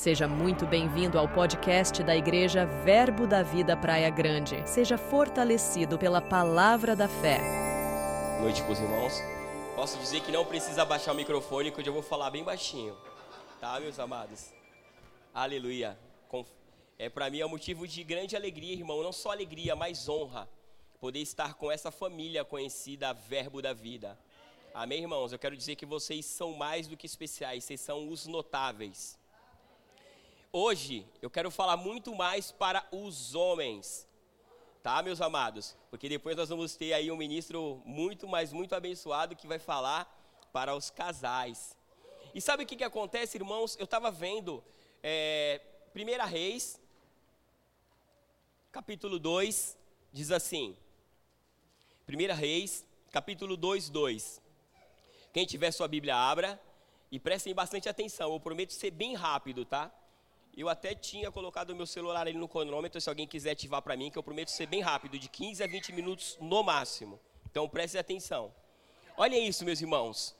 Seja muito bem-vindo ao podcast da Igreja Verbo da Vida Praia Grande. Seja fortalecido pela palavra da fé. Boa noite, meus irmãos. Posso dizer que não precisa baixar o microfone, que hoje eu vou falar bem baixinho. Tá, meus amados? Aleluia. É para mim é um motivo de grande alegria, irmão, não só alegria, mas honra poder estar com essa família conhecida Verbo da Vida. Amém, irmãos? Eu quero dizer que vocês são mais do que especiais, vocês são os notáveis. Hoje eu quero falar muito mais para os homens, tá, meus amados? Porque depois nós vamos ter aí um ministro muito, mas muito abençoado que vai falar para os casais. E sabe o que, que acontece, irmãos? Eu estava vendo é, 1 Reis, capítulo 2, diz assim. 1 Reis, capítulo 2, 2. Quem tiver sua Bíblia, abra e prestem bastante atenção. Eu prometo ser bem rápido, tá? Eu até tinha colocado o meu celular ali no cronômetro, se alguém quiser ativar para mim, que eu prometo ser bem rápido, de 15 a 20 minutos no máximo. Então preste atenção. Olha isso, meus irmãos.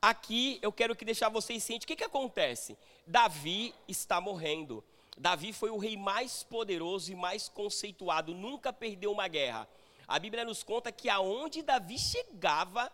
Aqui eu quero que deixar vocês cientes o que, que acontece. Davi está morrendo. Davi foi o rei mais poderoso e mais conceituado, nunca perdeu uma guerra. A Bíblia nos conta que aonde Davi chegava,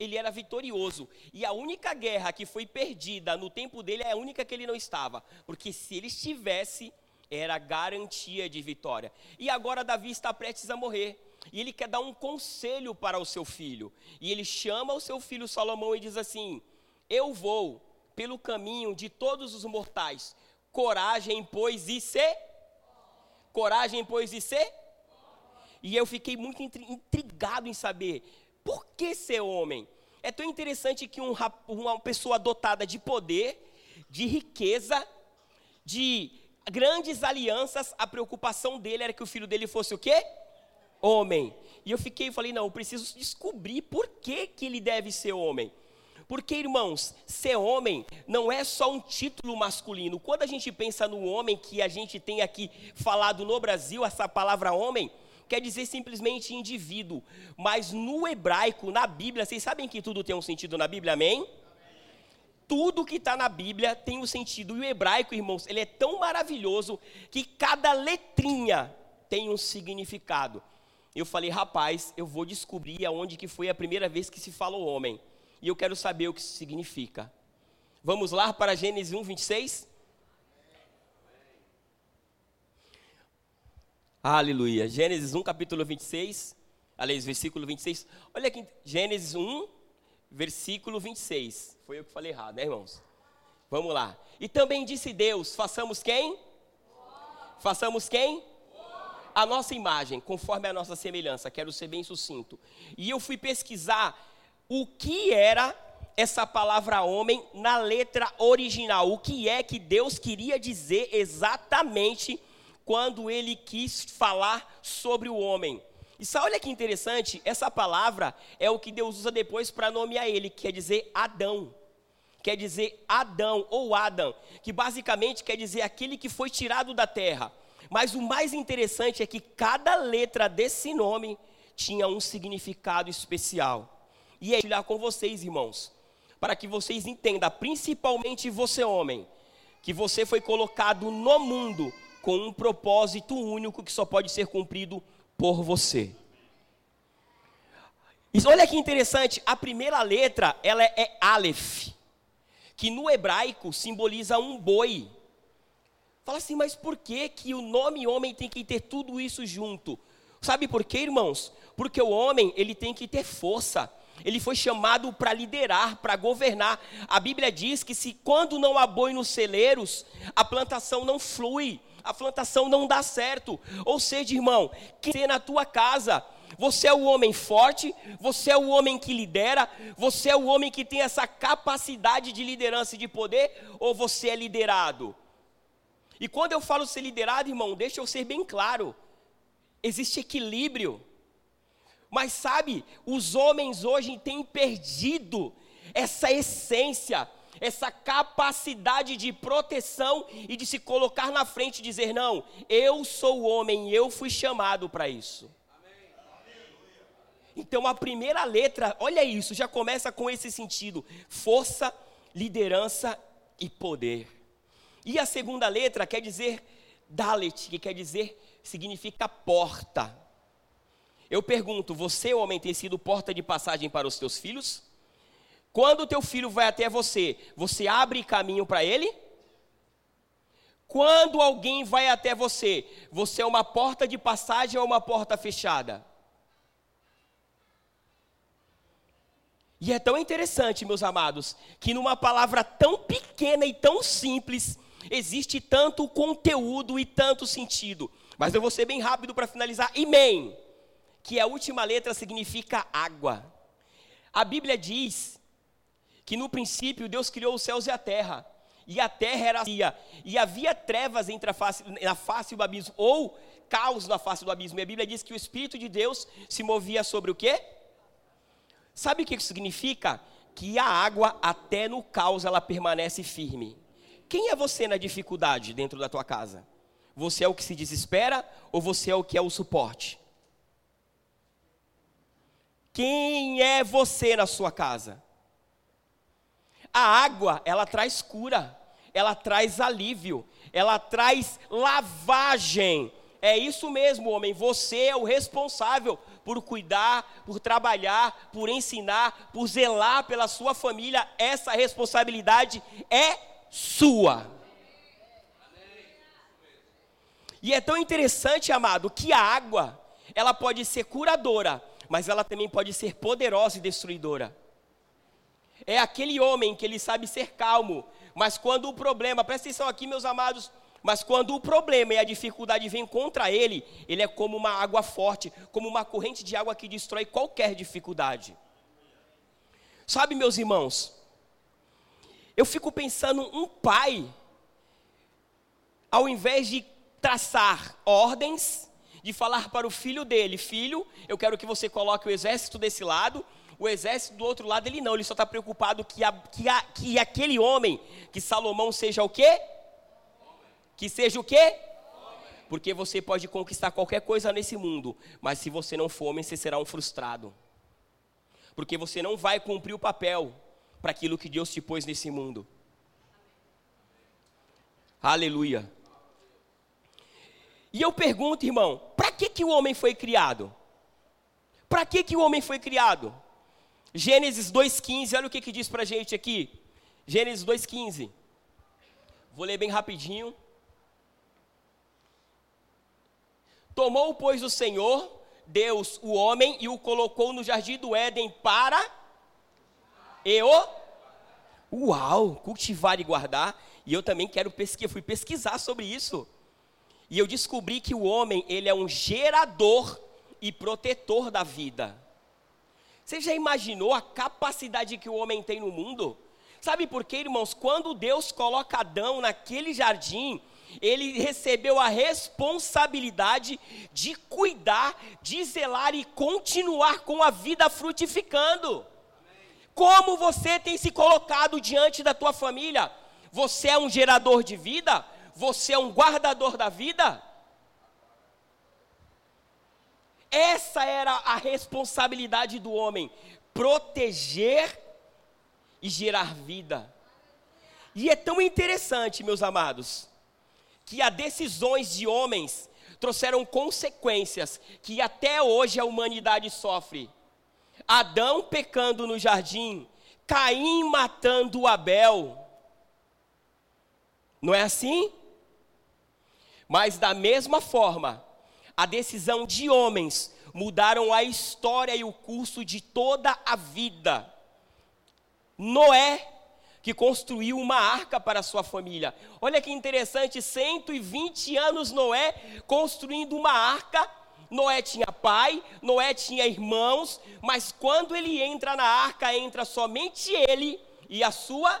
ele era vitorioso. E a única guerra que foi perdida no tempo dele é a única que ele não estava. Porque se ele estivesse, era garantia de vitória. E agora Davi está prestes a morrer. E ele quer dar um conselho para o seu filho. E ele chama o seu filho Salomão e diz assim: Eu vou pelo caminho de todos os mortais. Coragem, pois, e ser. Coragem, pois, e ser. E eu fiquei muito intrigado em saber por que ser homem? É tão interessante que um, uma pessoa dotada de poder, de riqueza, de grandes alianças, a preocupação dele era que o filho dele fosse o quê? Homem. E eu fiquei e falei, não, eu preciso descobrir por que, que ele deve ser homem. Porque, irmãos, ser homem não é só um título masculino. Quando a gente pensa no homem que a gente tem aqui falado no Brasil, essa palavra homem, quer dizer simplesmente indivíduo. Mas no hebraico, na Bíblia, vocês sabem que tudo tem um sentido na Bíblia, amém? Tudo que está na Bíblia tem um sentido. E o hebraico, irmãos, ele é tão maravilhoso que cada letrinha tem um significado. Eu falei, rapaz, eu vou descobrir aonde que foi a primeira vez que se falou homem. E eu quero saber o que isso significa. Vamos lá para Gênesis 1, 26? Aleluia. Gênesis 1, capítulo 26. Aliás, versículo 26. Olha aqui, Gênesis 1, versículo 26. Foi eu que falei errado, né, irmãos? Vamos lá. E também disse Deus: façamos quem? Façamos quem? A nossa imagem, conforme a nossa semelhança. Quero ser bem sucinto. E eu fui pesquisar o que era essa palavra homem na letra original. O que é que Deus queria dizer exatamente quando ele quis falar sobre o homem. E sabe, olha que interessante, essa palavra é o que Deus usa depois para nomear ele, quer dizer Adão. Quer dizer Adão ou Adam, que basicamente quer dizer aquele que foi tirado da terra. Mas o mais interessante é que cada letra desse nome tinha um significado especial. E é olhar com vocês, irmãos, para que vocês entendam, principalmente você, homem, que você foi colocado no mundo com um propósito único que só pode ser cumprido por você. Olha que interessante, a primeira letra, ela é Aleph, que no hebraico simboliza um boi. Fala assim, mas por que que o nome homem tem que ter tudo isso junto? Sabe por quê, irmãos? Porque o homem, ele tem que ter força. Ele foi chamado para liderar, para governar. A Bíblia diz que se quando não há boi nos celeiros, a plantação não flui a plantação não dá certo. Ou seja, irmão, que ser na tua casa, você é o homem forte, você é o homem que lidera, você é o homem que tem essa capacidade de liderança e de poder, ou você é liderado? E quando eu falo ser liderado, irmão, deixa eu ser bem claro: existe equilíbrio. Mas sabe, os homens hoje têm perdido essa essência essa capacidade de proteção e de se colocar na frente e dizer: Não, eu sou o homem, eu fui chamado para isso. Então a primeira letra, olha isso, já começa com esse sentido: força, liderança e poder. E a segunda letra quer dizer Dalet, que quer dizer, significa porta. Eu pergunto, você, homem, tem sido porta de passagem para os teus filhos? Quando o teu filho vai até você, você abre caminho para ele? Quando alguém vai até você, você é uma porta de passagem ou uma porta fechada? E é tão interessante, meus amados, que numa palavra tão pequena e tão simples, existe tanto conteúdo e tanto sentido. Mas eu vou ser bem rápido para finalizar. Imen, que a última letra significa água. A Bíblia diz que no princípio Deus criou os céus e a terra e a terra era vazia, e havia trevas entre a face, na face do abismo, ou caos na face do abismo. E a Bíblia diz que o Espírito de Deus se movia sobre o quê? Sabe o que isso significa? Que a água, até no caos, ela permanece firme. Quem é você na dificuldade dentro da tua casa? Você é o que se desespera ou você é o que é o suporte? Quem é você na sua casa? A água, ela traz cura ela traz alívio, ela traz lavagem. É isso mesmo, homem. Você é o responsável por cuidar, por trabalhar, por ensinar, por zelar pela sua família. Essa responsabilidade é sua. E é tão interessante, amado, que a água, ela pode ser curadora, mas ela também pode ser poderosa e destruidora. É aquele homem que ele sabe ser calmo, mas quando o problema, presta atenção aqui, meus amados, mas quando o problema e a dificuldade vêm contra ele, ele é como uma água forte, como uma corrente de água que destrói qualquer dificuldade. Sabe, meus irmãos, eu fico pensando um pai, ao invés de traçar ordens, de falar para o filho dele, filho, eu quero que você coloque o exército desse lado, o exército do outro lado, ele não, ele só está preocupado que, a, que, a, que aquele homem, que Salomão seja o quê? Que seja o quê? Porque você pode conquistar qualquer coisa nesse mundo, mas se você não for homem, você será um frustrado. Porque você não vai cumprir o papel para aquilo que Deus te pôs nesse mundo. Aleluia. E eu pergunto, irmão, para que, que o homem foi criado? Para que, que o homem foi criado? Gênesis 2,15, olha o que, que diz para a gente aqui. Gênesis 2,15. Vou ler bem rapidinho. Tomou, pois, o Senhor, Deus, o homem, e o colocou no jardim do Éden para. E o. Uau! Cultivar e guardar. E eu também quero pesquisar, fui pesquisar sobre isso. E eu descobri que o homem, ele é um gerador e protetor da vida. Você já imaginou a capacidade que o homem tem no mundo? Sabe por quê, irmãos? Quando Deus coloca Adão naquele jardim, ele recebeu a responsabilidade de cuidar, de zelar e continuar com a vida frutificando. Como você tem se colocado diante da tua família? Você é um gerador de vida? Você é um guardador da vida? Essa era a responsabilidade do homem: proteger e gerar vida. E é tão interessante, meus amados, que as decisões de homens trouxeram consequências que até hoje a humanidade sofre. Adão pecando no jardim, Caim matando Abel. Não é assim? Mas da mesma forma, a decisão de homens mudaram a história e o curso de toda a vida. Noé, que construiu uma arca para sua família. Olha que interessante, 120 anos Noé construindo uma arca. Noé tinha pai, Noé tinha irmãos, mas quando ele entra na arca, entra somente ele e a sua.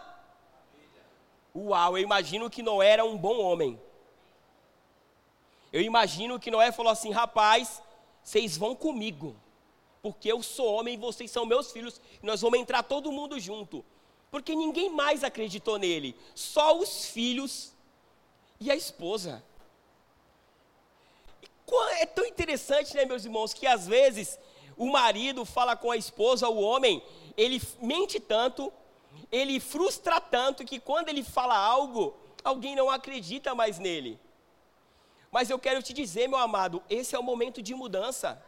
Uau, eu imagino que Noé era um bom homem. Eu imagino que Noé falou assim: rapaz, vocês vão comigo, porque eu sou homem e vocês são meus filhos, e nós vamos entrar todo mundo junto. Porque ninguém mais acreditou nele, só os filhos e a esposa. É tão interessante, né, meus irmãos, que às vezes o marido fala com a esposa, o homem, ele mente tanto, ele frustra tanto que quando ele fala algo, alguém não acredita mais nele. Mas eu quero te dizer, meu amado, esse é o momento de mudança.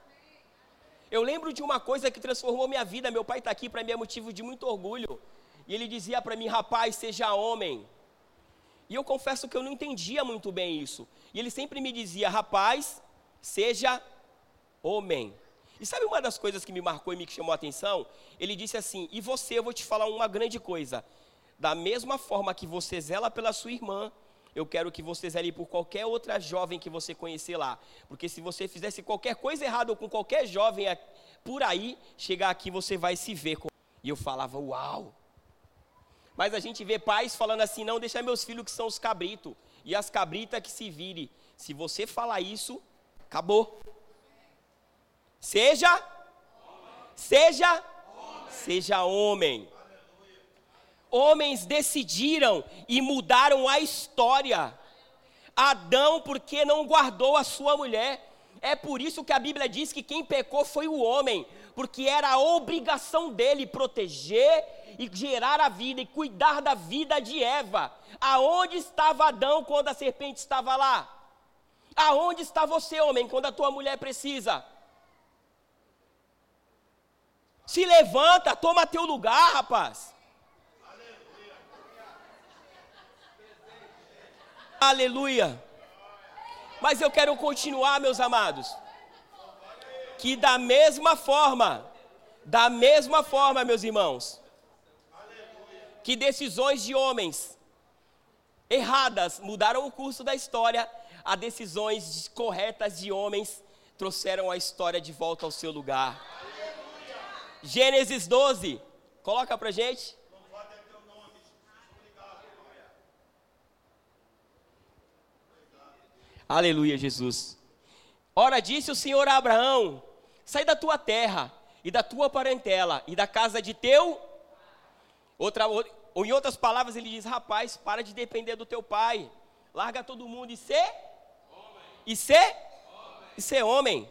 Eu lembro de uma coisa que transformou minha vida. Meu pai está aqui, para mim é motivo de muito orgulho. E ele dizia para mim, rapaz, seja homem. E eu confesso que eu não entendia muito bem isso. E ele sempre me dizia, rapaz, seja homem. E sabe uma das coisas que me marcou e me chamou a atenção? Ele disse assim: E você, eu vou te falar uma grande coisa. Da mesma forma que você zela pela sua irmã, eu quero que você zele por qualquer outra jovem que você conhecer lá. Porque se você fizesse qualquer coisa errada com qualquer jovem por aí, chegar aqui você vai se ver. Com... E eu falava, uau! Mas a gente vê pais falando assim: não, deixa meus filhos que são os cabritos. E as cabritas que se vire. Se você falar isso, acabou. Seja, seja, seja homem. Homens decidiram e mudaram a história. Adão, porque não guardou a sua mulher. É por isso que a Bíblia diz que quem pecou foi o homem, porque era a obrigação dele proteger e gerar a vida e cuidar da vida de Eva. Aonde estava Adão quando a serpente estava lá? Aonde está você, homem, quando a tua mulher precisa? Se levanta, toma teu lugar, rapaz. Aleluia. Mas eu quero continuar, meus amados. Que da mesma forma, da mesma forma, meus irmãos, que decisões de homens erradas mudaram o curso da história, a decisões corretas de homens trouxeram a história de volta ao seu lugar. Gênesis 12. Coloca pra gente. Aleluia, Jesus. Ora, disse o Senhor a Abraão: Sai da tua terra e da tua parentela e da casa de teu. Outra, ou em outras palavras, ele diz: Rapaz, para de depender do teu pai. Larga todo mundo e ser. Homem. E ser. Homem. E ser homem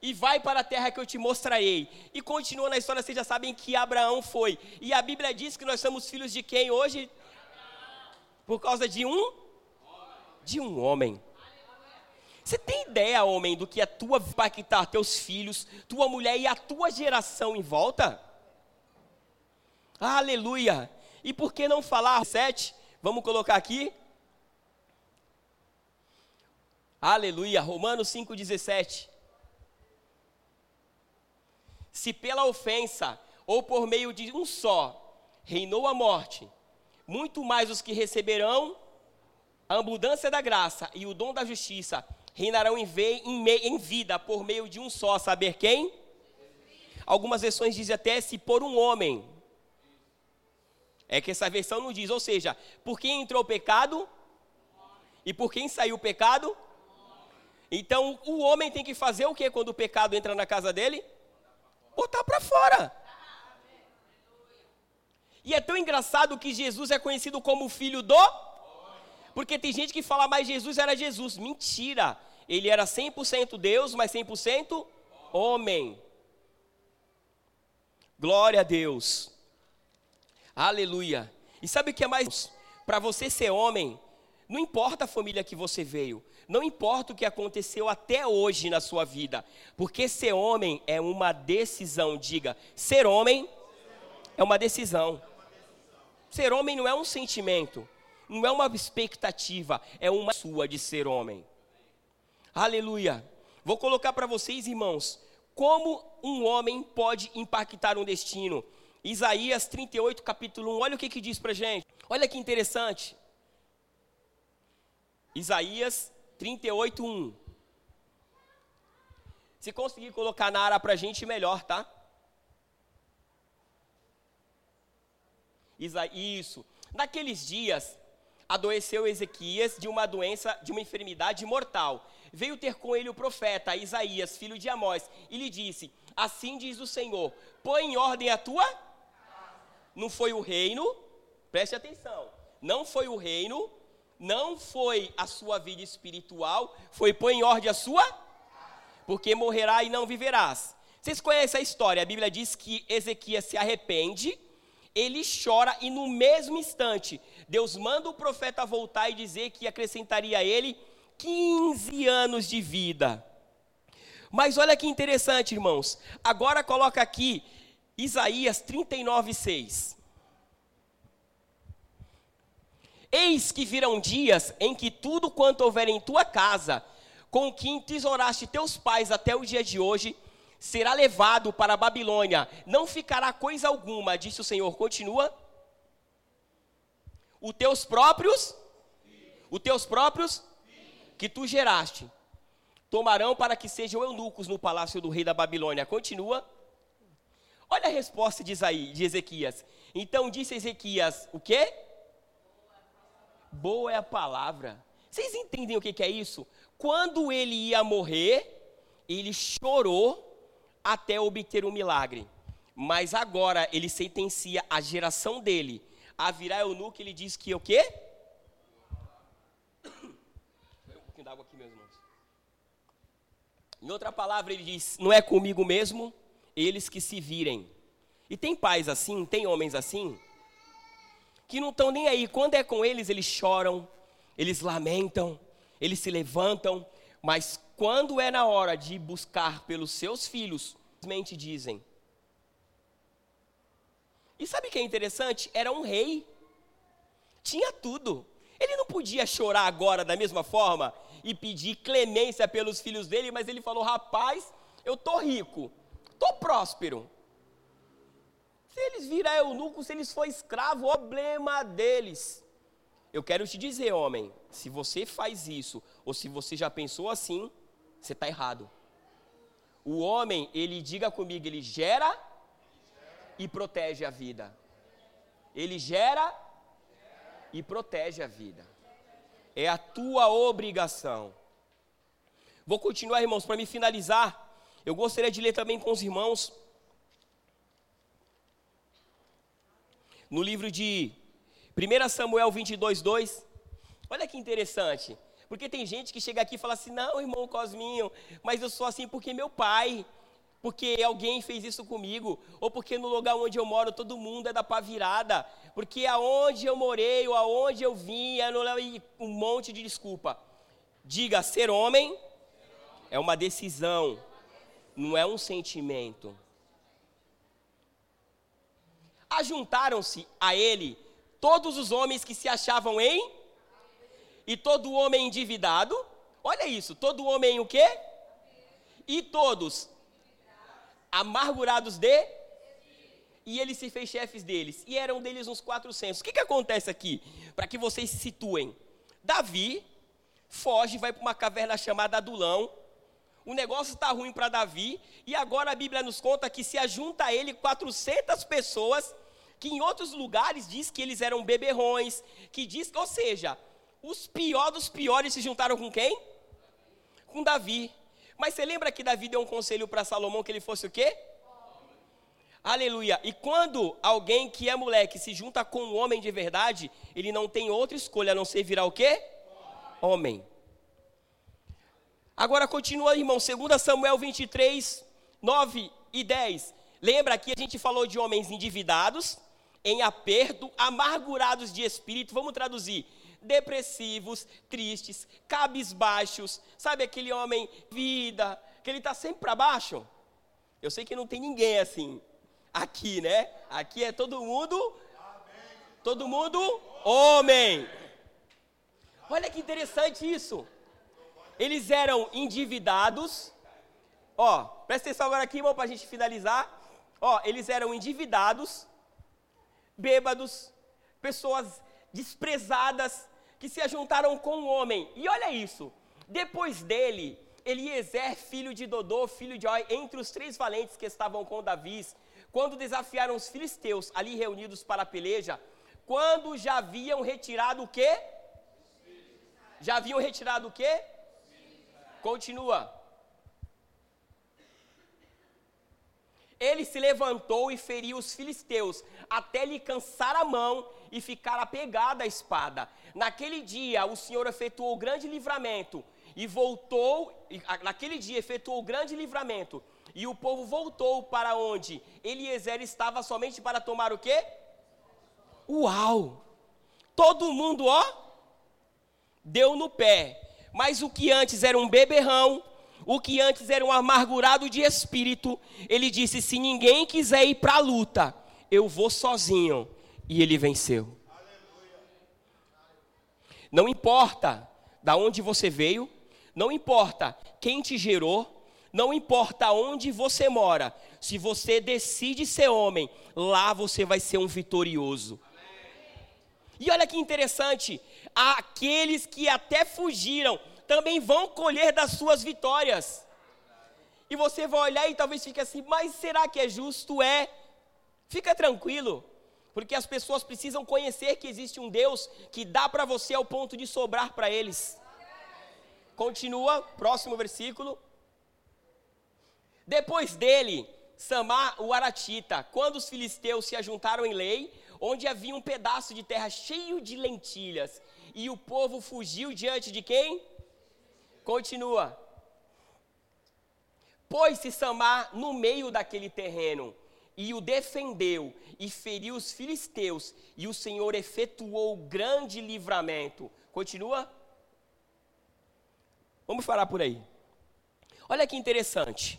e vai para a terra que eu te mostrarei. E continua na história, vocês já sabem que Abraão foi. E a Bíblia diz que nós somos filhos de quem hoje? Por causa de um? De um homem. Você tem ideia, homem, do que a tua vai impactar teus filhos, tua mulher e a tua geração em volta? Aleluia! E por que não falar sete? Vamos colocar aqui. Aleluia, Romanos 5,17 se pela ofensa ou por meio de um só reinou a morte, muito mais os que receberão a abundância da graça e o dom da justiça reinarão em, em, em vida por meio de um só, saber quem? Algumas versões dizem até se por um homem. É que essa versão não diz, ou seja, por quem entrou o pecado e por quem saiu o pecado. Então o homem tem que fazer o que quando o pecado entra na casa dele? botar para fora. E é tão engraçado que Jesus é conhecido como filho do. Porque tem gente que fala, mas Jesus era Jesus. Mentira. Ele era 100% Deus, mas 100% homem. Glória a Deus. Aleluia. E sabe o que é mais? Para você ser homem, não importa a família que você veio, não importa o que aconteceu até hoje na sua vida, porque ser homem é uma decisão. Diga, ser homem é uma decisão. Ser homem não é um sentimento, não é uma expectativa, é uma sua de ser homem. Aleluia. Vou colocar para vocês, irmãos, como um homem pode impactar um destino. Isaías 38, capítulo 1, olha o que, que diz para gente. Olha que interessante. Isaías 38, 1. Se conseguir colocar na área para gente, melhor, tá? Isso. Naqueles dias, adoeceu Ezequias de uma doença, de uma enfermidade mortal. Veio ter com ele o profeta Isaías, filho de Amós, e lhe disse: Assim diz o Senhor: Põe em ordem a tua. Não foi o reino, preste atenção. Não foi o reino não foi a sua vida espiritual, foi pôr em ordem a sua, porque morrerá e não viverás. Vocês conhecem a história? A Bíblia diz que Ezequias se arrepende, ele chora e no mesmo instante, Deus manda o profeta voltar e dizer que acrescentaria a ele 15 anos de vida. Mas olha que interessante, irmãos. Agora coloca aqui Isaías 39, 6. Eis que virão dias em que tudo quanto houver em tua casa, com que entesouraste teus pais até o dia de hoje, será levado para a Babilônia. Não ficará coisa alguma, disse o Senhor. Continua. Os teus próprios, os teus próprios, que tu geraste, tomarão para que sejam eunucos no palácio do rei da Babilônia. Continua. Olha a resposta de, Isaí, de Ezequias. Então disse Ezequias, o quê? Boa é a palavra. Vocês entendem o que, que é isso? Quando ele ia morrer, ele chorou até obter um milagre. Mas agora ele sentencia a geração dele a virar eunuco, ele diz que o quê? Um pouquinho d'água aqui, meus irmãos. Em outra palavra, ele diz: não é comigo mesmo, eles que se virem. E tem pais assim, tem homens assim, que não estão nem aí. Quando é com eles, eles choram, eles lamentam, eles se levantam, mas quando é na hora de buscar pelos seus filhos, simplesmente dizem. E sabe o que é interessante? Era um rei, tinha tudo. Ele não podia chorar agora da mesma forma e pedir clemência pelos filhos dele, mas ele falou: rapaz, eu tô rico, tô próspero, se eles viram eunuco, se eles for escravo, problema deles. Eu quero te dizer, homem, se você faz isso, ou se você já pensou assim, você está errado. O homem, ele diga comigo, ele gera e protege a vida. Ele gera e protege a vida. É a tua obrigação. Vou continuar, irmãos, para me finalizar. Eu gostaria de ler também com os irmãos no livro de 1 Samuel 22, 2. Olha que interessante. Porque tem gente que chega aqui e fala assim: não, irmão Cosminho, mas eu sou assim porque meu pai, porque alguém fez isso comigo, ou porque no lugar onde eu moro todo mundo é da pá virada, porque aonde eu morei, ou aonde eu vim, um monte de desculpa. Diga: ser homem é uma decisão, não é um sentimento. Ajuntaram-se a ele todos os homens que se achavam em e todo homem endividado. Olha isso, todo homem o quê? E todos amargurados de e ele se fez chefes deles, e eram deles uns 400. O que, que acontece aqui? Para que vocês se situem. Davi foge, vai para uma caverna chamada Adulão. O negócio está ruim para Davi, e agora a Bíblia nos conta que se ajunta a ele 400 pessoas que em outros lugares diz que eles eram beberrões, que diz, ou seja, os piores dos piores se juntaram com quem? Com Davi. Mas você lembra que Davi deu um conselho para Salomão que ele fosse o quê? Aleluia. E quando alguém que é moleque se junta com um homem de verdade, ele não tem outra escolha a não ser virar o quê? Homem. Agora continua, irmão, 2 Samuel 23, 9 e 10. Lembra que a gente falou de homens endividados, em aperto, amargurados de espírito, vamos traduzir, depressivos, tristes, cabisbaixos, sabe aquele homem vida, que ele está sempre para baixo? Eu sei que não tem ninguém assim, aqui, né? Aqui é todo mundo, todo mundo homem. Olha que interessante isso. Eles eram endividados. Ó, presta atenção agora aqui, irmão, para a gente finalizar. Ó, eles eram endividados, bêbados, pessoas desprezadas que se ajuntaram com um homem. E olha isso, depois dele, Eliezer, filho de Dodô, filho de Oi, entre os três valentes que estavam com Davi, quando desafiaram os filisteus ali reunidos para a peleja, quando já haviam retirado o quê? Já haviam retirado o quê? Continua. Ele se levantou e feriu os filisteus, até lhe cansar a mão e ficar apegado à espada. Naquele dia, o Senhor efetuou grande livramento e voltou, naquele dia efetuou grande livramento, e o povo voltou para onde Eliezer estava somente para tomar o quê? Uau! Todo mundo, ó, deu no pé. Mas o que antes era um beberrão, o que antes era um amargurado de espírito, ele disse: Se ninguém quiser ir para a luta, eu vou sozinho. E ele venceu. Não importa da onde você veio, não importa quem te gerou, não importa onde você mora, se você decide ser homem, lá você vai ser um vitorioso. E olha que interessante, aqueles que até fugiram também vão colher das suas vitórias. E você vai olhar e talvez fique assim, mas será que é justo? É. Fica tranquilo, porque as pessoas precisam conhecer que existe um Deus que dá para você ao ponto de sobrar para eles. Continua, próximo versículo. Depois dele, Samar o Aratita, quando os filisteus se ajuntaram em lei, onde havia um pedaço de terra cheio de lentilhas, e o povo fugiu diante de quem? Continua. Pôs-se Samar no meio daquele terreno, e o defendeu, e feriu os filisteus, e o Senhor efetuou grande livramento. Continua. Vamos falar por aí. Olha que interessante.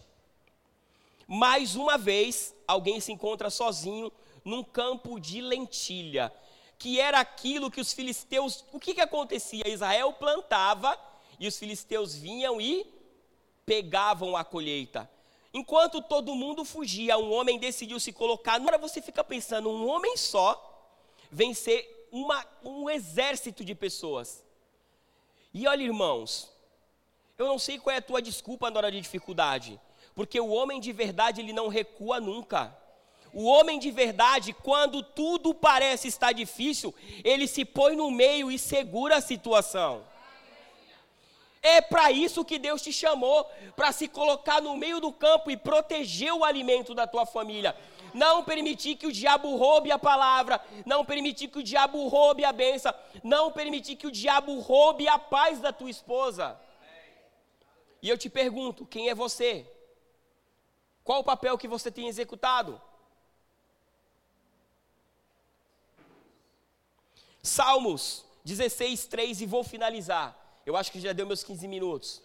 Mais uma vez, alguém se encontra sozinho num campo de lentilha, que era aquilo que os filisteus. O que, que acontecia? Israel plantava e os filisteus vinham e pegavam a colheita. Enquanto todo mundo fugia, um homem decidiu se colocar. Agora você fica pensando, um homem só vencer uma, um exército de pessoas. E olha, irmãos, eu não sei qual é a tua desculpa na hora de dificuldade, porque o homem de verdade ele não recua nunca. O homem de verdade, quando tudo parece estar difícil, ele se põe no meio e segura a situação. É para isso que Deus te chamou, para se colocar no meio do campo e proteger o alimento da tua família. Não permitir que o diabo roube a palavra, não permitir que o diabo roube a benção, não permitir que o diabo roube a paz da tua esposa. E eu te pergunto: quem é você? Qual o papel que você tem executado? Salmos 16, 3, e vou finalizar. Eu acho que já deu meus 15 minutos.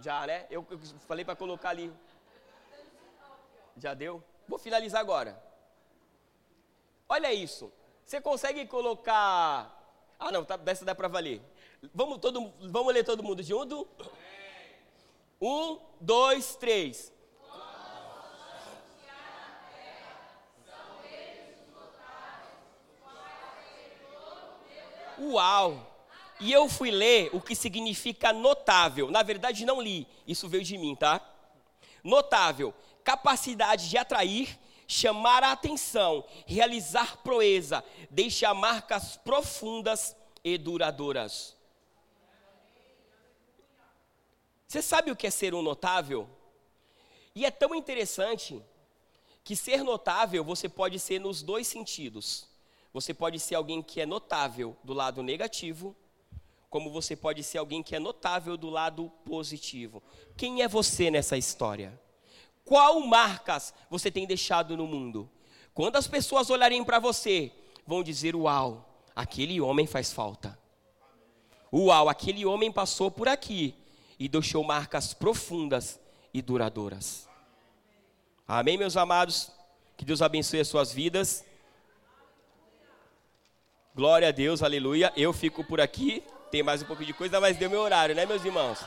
Já, né? Eu, falei para colocar ali. Já deu? Vou finalizar agora. Olha isso. Você consegue colocar. Ah, não, tá, dessa dá para valer. Vamos, todo, vamos ler todo mundo junto? Um, dois, três. Uau! E eu fui ler o que significa notável. Na verdade, não li, isso veio de mim, tá? Notável, capacidade de atrair, chamar a atenção, realizar proeza, deixar marcas profundas e duradouras. Você sabe o que é ser um notável? E é tão interessante que ser notável você pode ser nos dois sentidos. Você pode ser alguém que é notável do lado negativo, como você pode ser alguém que é notável do lado positivo. Quem é você nessa história? Qual marcas você tem deixado no mundo? Quando as pessoas olharem para você, vão dizer: Uau, aquele homem faz falta. Uau, aquele homem passou por aqui e deixou marcas profundas e duradouras. Amém, meus amados? Que Deus abençoe as suas vidas. Glória a Deus, aleluia. Eu fico por aqui. Tem mais um pouco de coisa, mas deu meu horário, né, meus irmãos?